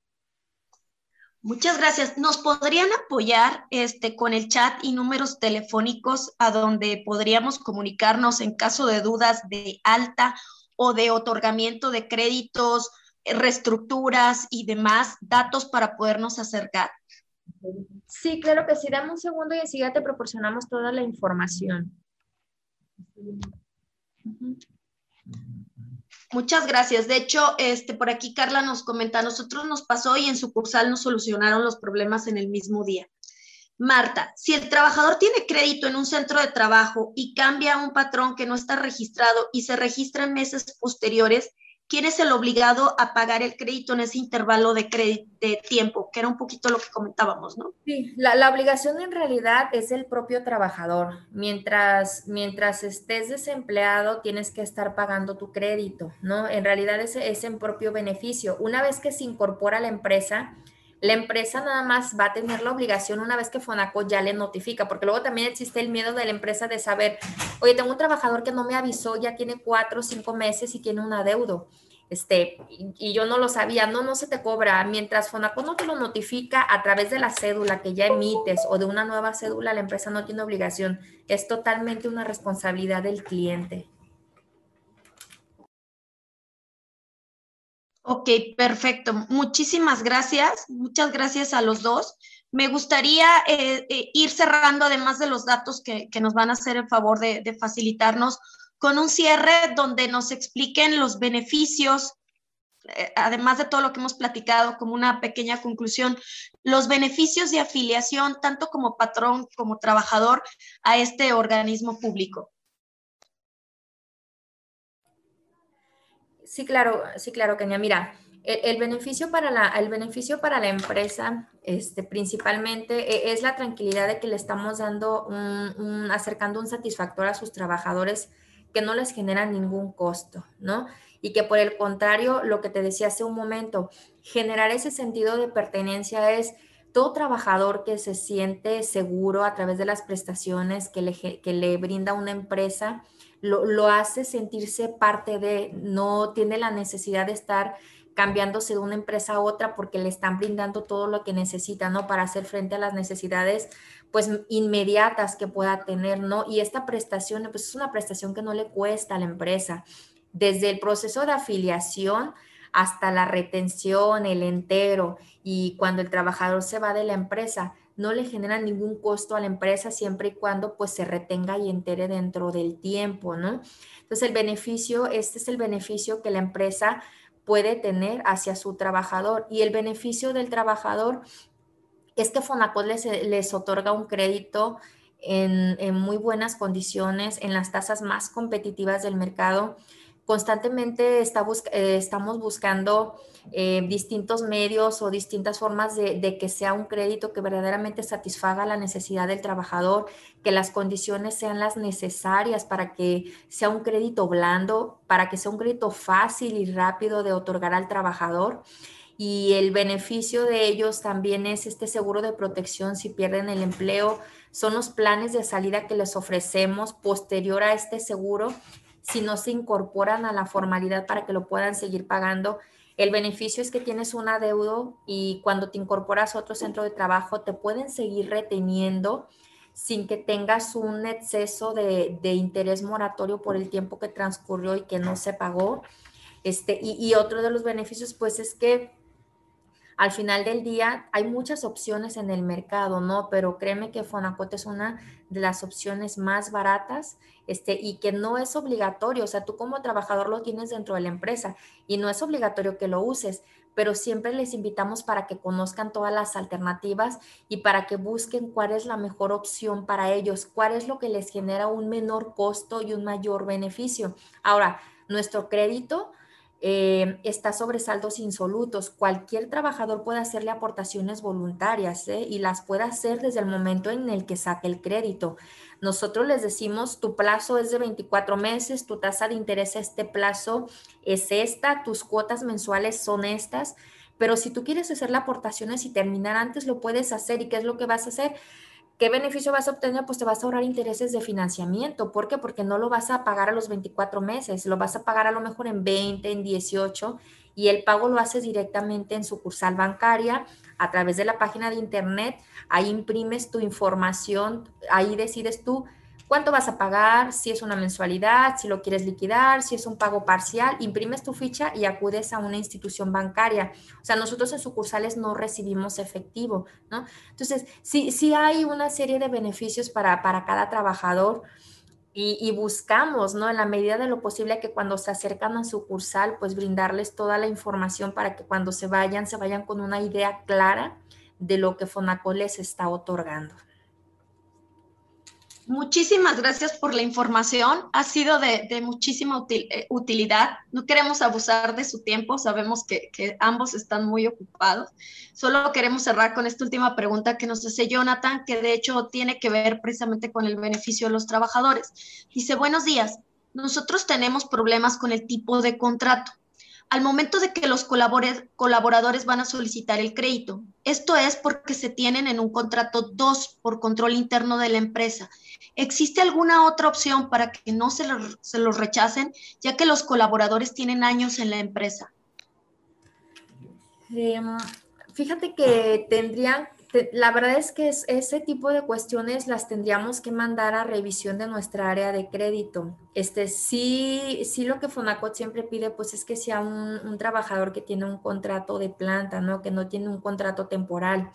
Speaker 2: Muchas gracias. ¿Nos podrían apoyar este, con el chat y números telefónicos a donde podríamos comunicarnos en caso de dudas de alta o de otorgamiento de créditos, reestructuras y demás datos para podernos acercar?
Speaker 4: Sí, claro que sí. Dame un segundo y enseguida te proporcionamos toda la información.
Speaker 2: Muchas gracias. De hecho, este, por aquí Carla nos comenta, nosotros nos pasó y en sucursal nos solucionaron los problemas en el mismo día. Marta, si el trabajador tiene crédito en un centro de trabajo y cambia un patrón que no está registrado y se registra en meses posteriores, quién es el obligado a pagar el crédito en ese intervalo de, de tiempo, que era un poquito lo que comentábamos, ¿no?
Speaker 4: Sí, la, obligación en realidad es el propio trabajador. Mientras, mientras estés desempleado, tienes que estar pagando tu crédito, ¿no? En realidad ese es en propio beneficio. Una vez que se incorpora la empresa, la empresa nada más va a tener la obligación una vez que Fonaco ya le notifica, porque luego también existe el miedo de la empresa de saber, oye, tengo un trabajador que no me avisó, ya tiene cuatro o cinco meses y tiene un adeudo. Este, y, yo no lo sabía, no, no se te cobra. Mientras Fonaco no te lo notifica a través de la cédula que ya emites o de una nueva cédula, la empresa no tiene obligación. Es totalmente una responsabilidad del cliente.
Speaker 2: Ok, perfecto. Muchísimas gracias. Muchas gracias a los dos. Me gustaría eh, eh, ir cerrando, además de los datos que, nos van a hacer el favor de, de, facilitarnos, con un cierre donde nos expliquen los beneficios, eh, además de todo lo que hemos platicado, como una pequeña conclusión, los beneficios de afiliación, tanto como patrón como trabajador, a este organismo público.
Speaker 4: Sí, claro, sí, claro, Kenia. Mira, el, beneficio para la, el beneficio para la empresa, este, principalmente, e, es la tranquilidad de que le estamos dando un, acercando un satisfactor a sus trabajadores que no les genera ningún costo, ¿no? Y que por el contrario, lo que te decía hace un momento, generar ese sentido de pertenencia es todo trabajador que se siente seguro a través de las prestaciones que le, que le brinda una empresa, lo, hace sentirse parte de, no tiene la necesidad de estar cambiándose de una empresa a otra porque le están brindando todo lo que necesita, ¿no? Para hacer frente a las necesidades, pues, inmediatas que pueda tener, ¿no? Y esta prestación, pues, es una prestación que no le cuesta a la empresa. Desde el proceso de afiliación hasta la retención, el entero, y cuando el trabajador se va de la empresa, no le genera ningún costo a la empresa siempre y cuando pues se retenga y entere dentro del tiempo, ¿no? Entonces el beneficio, este es el beneficio que la empresa puede tener hacia su trabajador y el beneficio del trabajador es que Fonacot les, otorga un crédito en, muy buenas condiciones, en las tasas más competitivas del mercado. Constantemente eh, estamos buscando eh, distintos medios o distintas formas de, que sea un crédito que verdaderamente satisfaga la necesidad del trabajador, que las condiciones sean las necesarias para que sea un crédito blando, para que sea un crédito fácil y rápido de otorgar al trabajador. Y el beneficio de ellos también es este seguro de protección si pierden el empleo. Son los planes de salida que les ofrecemos posterior a este seguro si no se incorporan a la formalidad para que lo puedan seguir pagando el beneficio es que tienes un adeudo y cuando te incorporas a otro centro de trabajo te pueden seguir reteniendo sin que tengas un exceso de, interés moratorio por el tiempo que transcurrió y que no se pagó. Este, y otro de los beneficios, pues, es que al final del día hay muchas opciones en el mercado, ¿no? Pero créeme que Fonacot es una de las opciones más baratas este, y que no es obligatorio, o sea, tú como trabajador lo tienes dentro de la empresa y no es obligatorio que lo uses, pero siempre les invitamos para que conozcan todas las alternativas y para que busquen cuál es la mejor opción para ellos, cuál es lo que les genera un menor costo y un mayor beneficio. Ahora, nuestro crédito eh, está sobre saldos insolutos. Cualquier trabajador puede hacerle aportaciones voluntarias ¿eh? y las puede hacer desde el momento en el que saque el crédito. Nosotros les decimos, tu plazo es de 24 meses, tu tasa de interés a este plazo es esta, tus cuotas mensuales son estas, pero si tú quieres hacerle aportaciones y terminar antes, lo puedes hacer. ¿Y qué es lo que vas a hacer? ¿Qué beneficio vas a obtener? Pues te vas a ahorrar intereses de financiamiento. ¿Por qué? Porque no lo vas a pagar a los 24 meses, lo vas a pagar a lo mejor en 20, en 18 y el pago lo haces directamente en sucursal bancaria a través de la página de internet. Ahí imprimes tu información, ahí decides tú cuánto vas a pagar, si es una mensualidad, si lo quieres liquidar, si es un pago parcial, imprimes tu ficha y acudes a una institución bancaria. O sea, nosotros en sucursales no recibimos efectivo, ¿no? Entonces, sí, sí hay una serie de beneficios para, para cada trabajador. Y, y, buscamos, ¿no? En la medida de lo posible que cuando se acercan a sucursal, pues brindarles toda la información para que cuando se vayan, se vayan con una idea clara de lo que Fonacol les está otorgando.
Speaker 2: Muchísimas gracias por la información. Ha sido de, muchísima eh, utilidad. No queremos abusar de su tiempo. Sabemos que, ambos están muy ocupados. Solo queremos cerrar con esta última pregunta que nos hace Jonathan, que de hecho tiene que ver precisamente con el beneficio de los trabajadores. Dice, buenos días. Nosotros tenemos problemas con el tipo de contrato al momento de que los colaboradores van a solicitar el crédito. Esto es porque se tienen en un contrato dos por control interno de la empresa. ¿Existe alguna otra opción para que no se, los rechacen, ya que los colaboradores tienen años en la empresa?
Speaker 4: Em, fíjate que tendrían la verdad es que ese tipo de cuestiones las tendríamos que mandar a revisión de nuestra área de crédito. Este, sí, sí lo que Fonacot siempre pide, pues es que sea un, trabajador que tiene un contrato de planta, ¿no? Que no tiene un contrato temporal.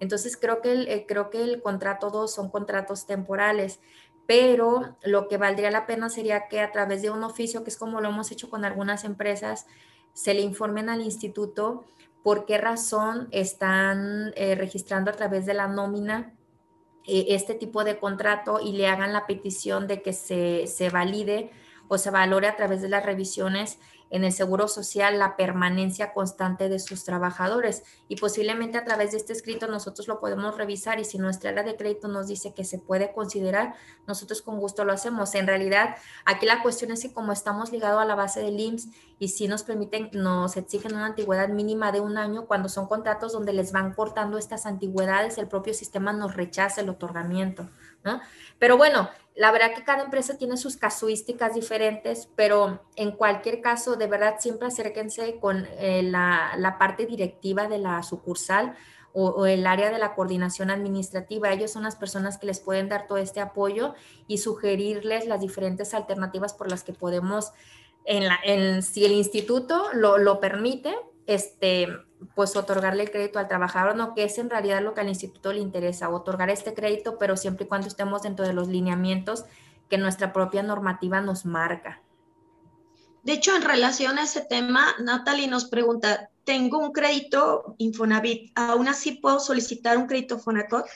Speaker 4: Entonces creo que el, eh, creo que el contrato 2 son contratos temporales, pero lo que valdría la pena sería que a través de un oficio, que es como lo hemos hecho con algunas empresas, se le informen al instituto por qué razón están eh, registrando a través de la nómina eh, este tipo de contrato y le hagan la petición de que se, se valide o se valore a través de las revisiones en el Seguro Social la permanencia constante de sus trabajadores y posiblemente a través de este escrito nosotros lo podemos revisar y si nuestra área de crédito nos dice que se puede considerar, nosotros con gusto lo hacemos. En realidad, aquí la cuestión es que como estamos ligados a la base del IMSS y si nos permiten, nos exigen una antigüedad mínima de un año, cuando son contratos donde les van cortando estas antigüedades, el propio sistema nos rechaza el otorgamiento. ¿no? Pero bueno, la verdad que cada empresa tiene sus casuísticas diferentes, pero en cualquier caso, de verdad, siempre acérquense con eh, la, parte directiva de la sucursal o, el área de la coordinación administrativa. Ellos son las personas que les pueden dar todo este apoyo y sugerirles las diferentes alternativas por las que podemos, en la, si el instituto lo permite, este, pues otorgarle el crédito al trabajador, no, que es en realidad lo que al instituto le interesa, otorgar este crédito, pero siempre y cuando estemos dentro de los lineamientos que nuestra propia normativa nos marca.
Speaker 2: De hecho, en relación a ese tema, Natalie nos pregunta, tengo un crédito Infonavit, ¿aún así puedo solicitar un crédito Fonacot?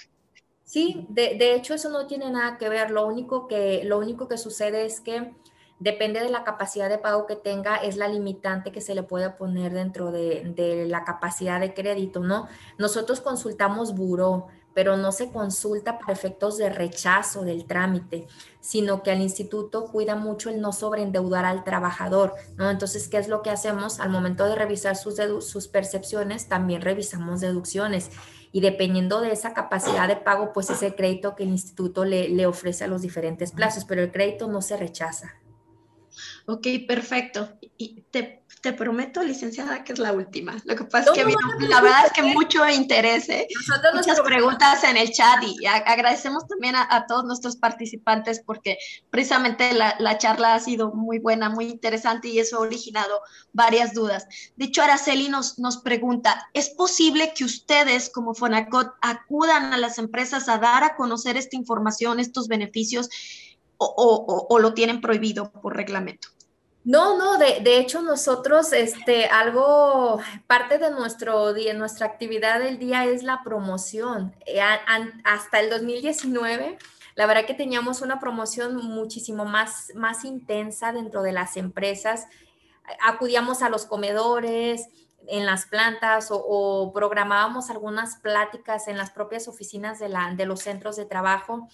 Speaker 4: Sí, de, de, hecho eso no tiene nada que ver, lo único que, lo único que sucede es que depende de la capacidad de pago que tenga, es la limitante que se le puede poner dentro de, la capacidad de crédito, ¿no? Nosotros consultamos buró, pero no se consulta para efectos de rechazo del trámite, sino que el instituto cuida mucho el no sobreendeudar al trabajador, ¿no? Entonces, ¿qué es lo que hacemos? Al momento de revisar sus, sus percepciones, también revisamos deducciones y dependiendo de esa capacidad de pago, pues es el crédito que el instituto le, le ofrece a los diferentes plazos, pero el crédito no se rechaza.
Speaker 2: Ok, perfecto. Y te, te, prometo, licenciada, que es la última. Lo que pasa es que la verdad es que mucho interés, ¿eh? muchas preguntas en el chat y agradecemos también a, todos nuestros participantes porque precisamente la, la, charla ha sido muy buena, muy interesante y eso ha originado varias dudas. De hecho, Araceli nos, nos pregunta, ¿es posible que ustedes como Fonacot acudan a las empresas a dar a conocer esta información, estos beneficios? O, lo tienen prohibido por reglamento?
Speaker 4: No, no, de, de, hecho nosotros, este, algo, parte de nuestro día, nuestra actividad del día es la promoción. Eh, hasta el 2019, la verdad que teníamos una promoción muchísimo más, más intensa dentro de las empresas. Acudíamos a los comedores, en las plantas o, programábamos algunas pláticas en las propias oficinas de, la, de los centros de trabajo.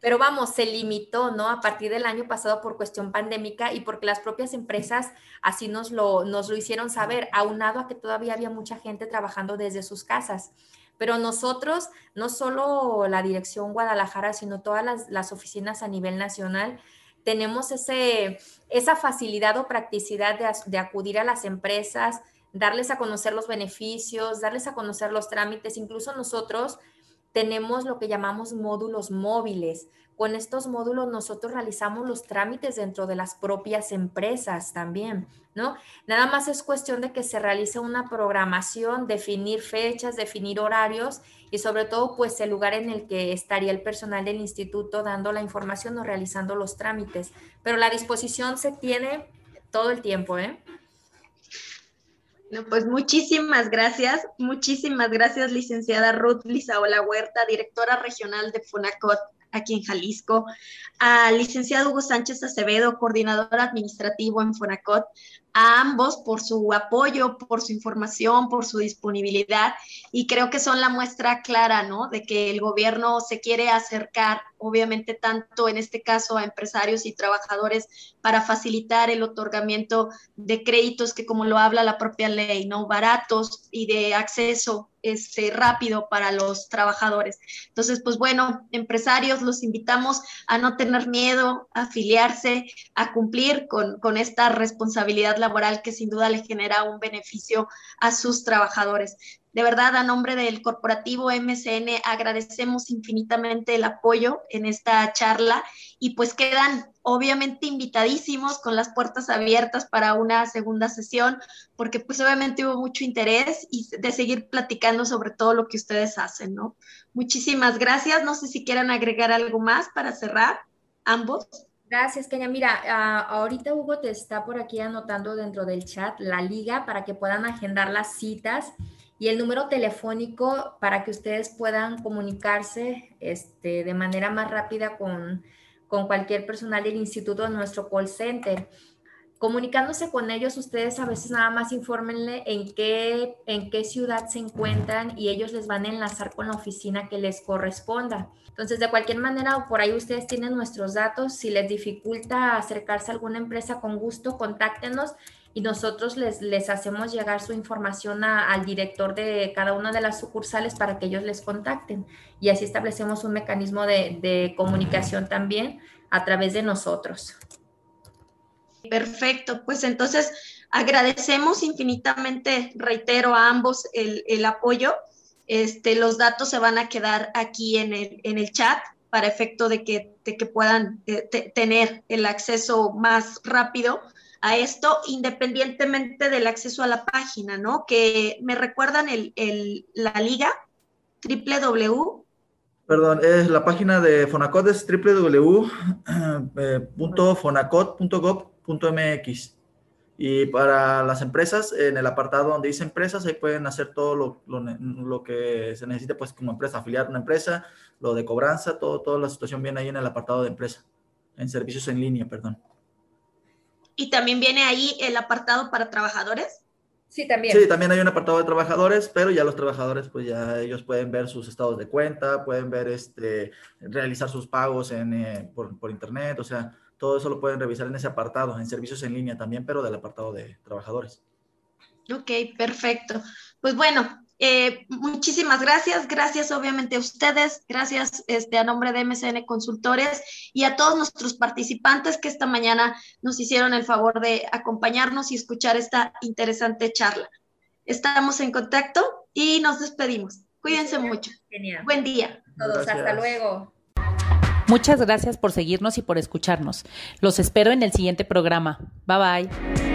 Speaker 4: Pero vamos, se limitó, ¿no? A partir del año pasado por cuestión pandémica y porque las propias empresas así nos lo, nos lo hicieron saber, aunado a que todavía había mucha gente trabajando desde sus casas. Pero nosotros, no solo la dirección Guadalajara, sino todas las, las oficinas a nivel nacional, tenemos ese, esa facilidad o practicidad de, de acudir a las empresas, darles a conocer los beneficios, darles a conocer los trámites. Incluso nosotros tenemos lo que llamamos módulos móviles. Con estos módulos nosotros realizamos los trámites dentro de las propias empresas también, ¿no? Nada más es cuestión de que se realice una programación, definir fechas, definir horarios y sobre todo pues el lugar en el que estaría el personal del instituto dando la información o realizando los trámites. Pero la disposición se tiene todo el tiempo, ¿eh?
Speaker 2: Pues muchísimas gracias, muchísimas gracias, licenciada Ruth Lizaola Huerta, directora regional de FUNACOT aquí en Jalisco, al licenciado Hugo Sánchez Acevedo, coordinador administrativo en FUNACOT, a ambos por su apoyo, por su información, por su disponibilidad y creo que son la muestra clara, ¿no? De que el gobierno se quiere acercar, obviamente, tanto en este caso a empresarios y trabajadores para facilitar el otorgamiento de créditos que, como lo habla la propia ley, ¿no? Baratos y de acceso este, rápido para los trabajadores. Entonces, pues bueno, empresarios, los invitamos a no tener miedo, a afiliarse, a cumplir con, con esta responsabilidad laboral que sin duda le genera un beneficio a sus trabajadores. De verdad, a nombre del corporativo MCN, agradecemos infinitamente el apoyo en esta charla y pues quedan obviamente invitadísimos con las puertas abiertas para una segunda sesión, porque pues obviamente hubo mucho interés y de seguir platicando sobre todo lo que ustedes hacen, ¿no? Muchísimas gracias. No sé si quieran agregar algo más para cerrar, ambos.
Speaker 4: Gracias, Kenia. Mira, uh, ahorita Hugo te está por aquí anotando dentro del chat la liga para que puedan agendar las citas y el número telefónico para que ustedes puedan comunicarse este, de manera más rápida con, con cualquier personal del instituto de nuestro call center. Comunicándose con ellos, ustedes a veces nada más infórmenle en qué, en qué ciudad se encuentran y ellos les van a enlazar con la oficina que les corresponda. Entonces, de cualquier manera, por ahí ustedes tienen nuestros datos. Si les dificulta acercarse a alguna empresa, con gusto, contáctenos y nosotros les, les hacemos llegar su información al director de cada una de las sucursales para que ellos les contacten. Y así establecemos un mecanismo de, de comunicación también a través de nosotros.
Speaker 2: Perfecto, pues entonces agradecemos infinitamente, reitero a ambos el, el apoyo. Este, los datos se van a quedar aquí en el, en el chat para efecto de que, que puedan eh, tener el acceso más rápido a esto, independientemente del acceso a la página, ¿no? Que me recuerdan el, el, la liga, www.
Speaker 3: Perdón, es la página de Fonacot es [clears throat] www.fonacot.gov.mx. Y para las empresas, en el apartado donde dice empresas, ahí pueden hacer todo lo, lo, lo, que se necesite, pues como empresa, afiliar una empresa, lo de cobranza, todo, toda la situación viene ahí en el apartado de empresa, en servicios en línea, perdón.
Speaker 2: Y también viene ahí el apartado para trabajadores.
Speaker 4: Sí, también.
Speaker 3: Sí, también hay un apartado de trabajadores, pero ya los trabajadores, pues ya ellos pueden ver sus estados de cuenta, pueden ver, este, realizar sus pagos en, eh, por, por, internet, o sea, todo eso lo pueden revisar en ese apartado, en servicios en línea también, pero del apartado de trabajadores.
Speaker 2: Ok, perfecto. Pues bueno, eh, muchísimas gracias, gracias obviamente a ustedes, gracias este, a nombre de MCN Consultores y a todos nuestros participantes que esta mañana nos hicieron el favor de acompañarnos y escuchar esta interesante charla. Estamos en contacto y nos despedimos. Cuídense mucho.
Speaker 4: Genial.
Speaker 2: Buen día.
Speaker 4: Todos, gracias. hasta luego.
Speaker 1: Muchas gracias por seguirnos y por escucharnos. Los espero en el siguiente programa. Bye bye.